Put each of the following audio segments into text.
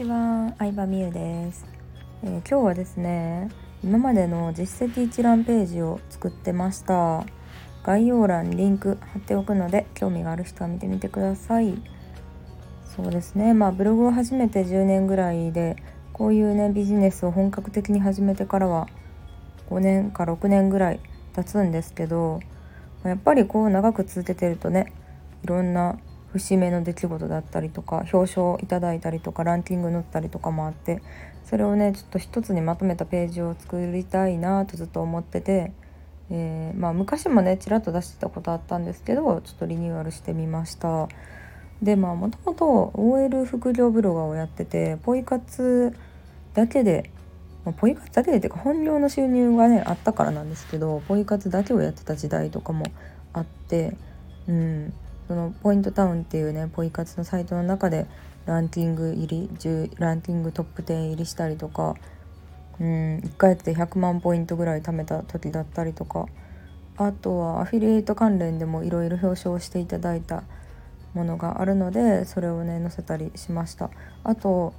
ちは、相葉美優です、えー、今日はですね今までの実績一覧ページを作ってました。概要欄にリンク貼っておくので興味がある人は見てみてください。そうですね。まあブログを始めて10年ぐらいでこういうねビジネスを本格的に始めてからは5年か6年ぐらい経つんですけどやっぱりこう長く続けてるとねいろんな節目の出来事だったりとか表彰いただいたりとかランキング載ったりとかもあってそれをねちょっと一つにまとめたページを作りたいなとずっと思ってて、えー、まあ、昔もねちらっと出してたことあったんですけどちょっとリニューアルしてみました。でまあもともと OL 副業ブロガーをやっててポイ活だけでポイ活だけでっていうか本業の収入がねあったからなんですけどポイ活だけをやってた時代とかもあってうん。そのポイントタウンっていうねポイ活のサイトの中でランキング入り10ランキングトップ10入りしたりとかうん1回やって100万ポイントぐらい貯めた時だったりとかあとはアフィリエイト関連でもいろいろ表彰していただいたものがあるのでそれをね載せたりしました。あと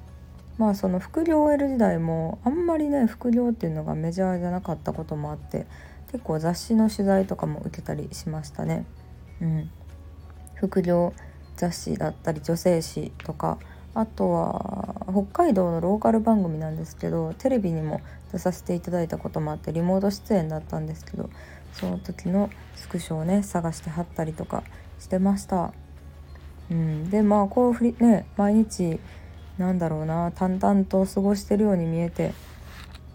まあその副業 OL 時代もあんまりね副業っていうのがメジャーじゃなかったこともあって結構雑誌の取材とかも受けたりしましたね。うん。副業雑誌だったり女性誌とかあとは北海道のローカル番組なんですけどテレビにも出させていただいたこともあってリモート出演だったんですけどその時のスクショをね探して貼ったりとかしてました。うん、でまあこうふりね毎日なんだろうな淡々と過ごしてるように見えて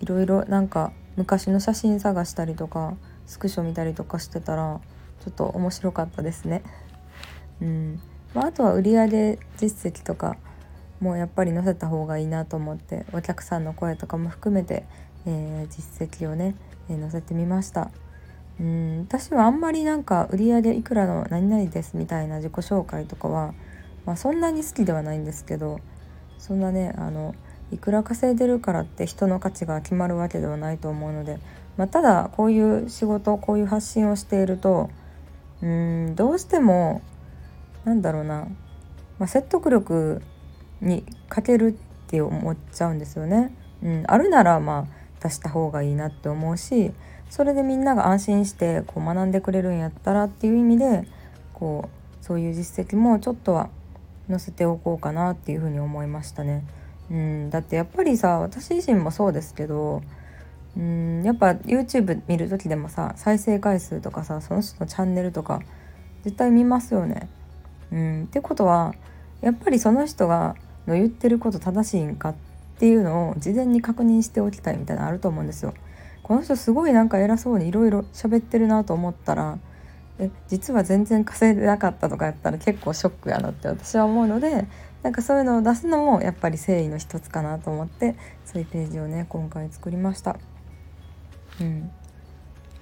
いろいろなんか昔の写真探したりとかスクショ見たりとかしてたらちょっと面白かったですね。うん。まあ、あとは売上実績とかもやっぱり載せた方がいいなと思ってお客さんの声とかも含めて、えー、実績をね、えー、載せてみました。うん。私はあんまりなんか売上いくらの何々ですみたいな自己紹介とかは、まあ、そんなに好きではないんですけどそんなねあのいくら稼いでるからって人の価値が決まるわけではないと思うので、まあ、ただこういう仕事こういう発信をしているとうんどうしてもなんだろうな、まあ、説得力に欠けるって思っちゃうんですよね。うん、あるならまあ出した方がいいなって思うしそれでみんなが安心してこう学んでくれるんやったらっていう意味でこうそういう実績もちょっとは載せておこうかなっていうふうに思いましたね。うん、だってやっぱりさ私自身もそうですけどうんやっぱ YouTube 見る時でもさ再生回数とかさその人のチャンネルとか絶対見ますよね。うん、ってことはやっぱりその人がの言ってること正しいんかっていうのを事前に確認しておきたいみたいなのあると思うんですよ。この人すごいなんか偉そうにいろいろ喋ってるなと思ったらえ実は全然稼いでなかったとかやったら結構ショックやなって私は思うのでなんかそういうのを出すのもやっぱり誠意の一つかなと思ってそういうページをね今回作りました。うん、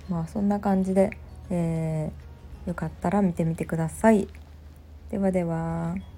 まあそんな感じで、えー、よかったら見てみてください。ではでは。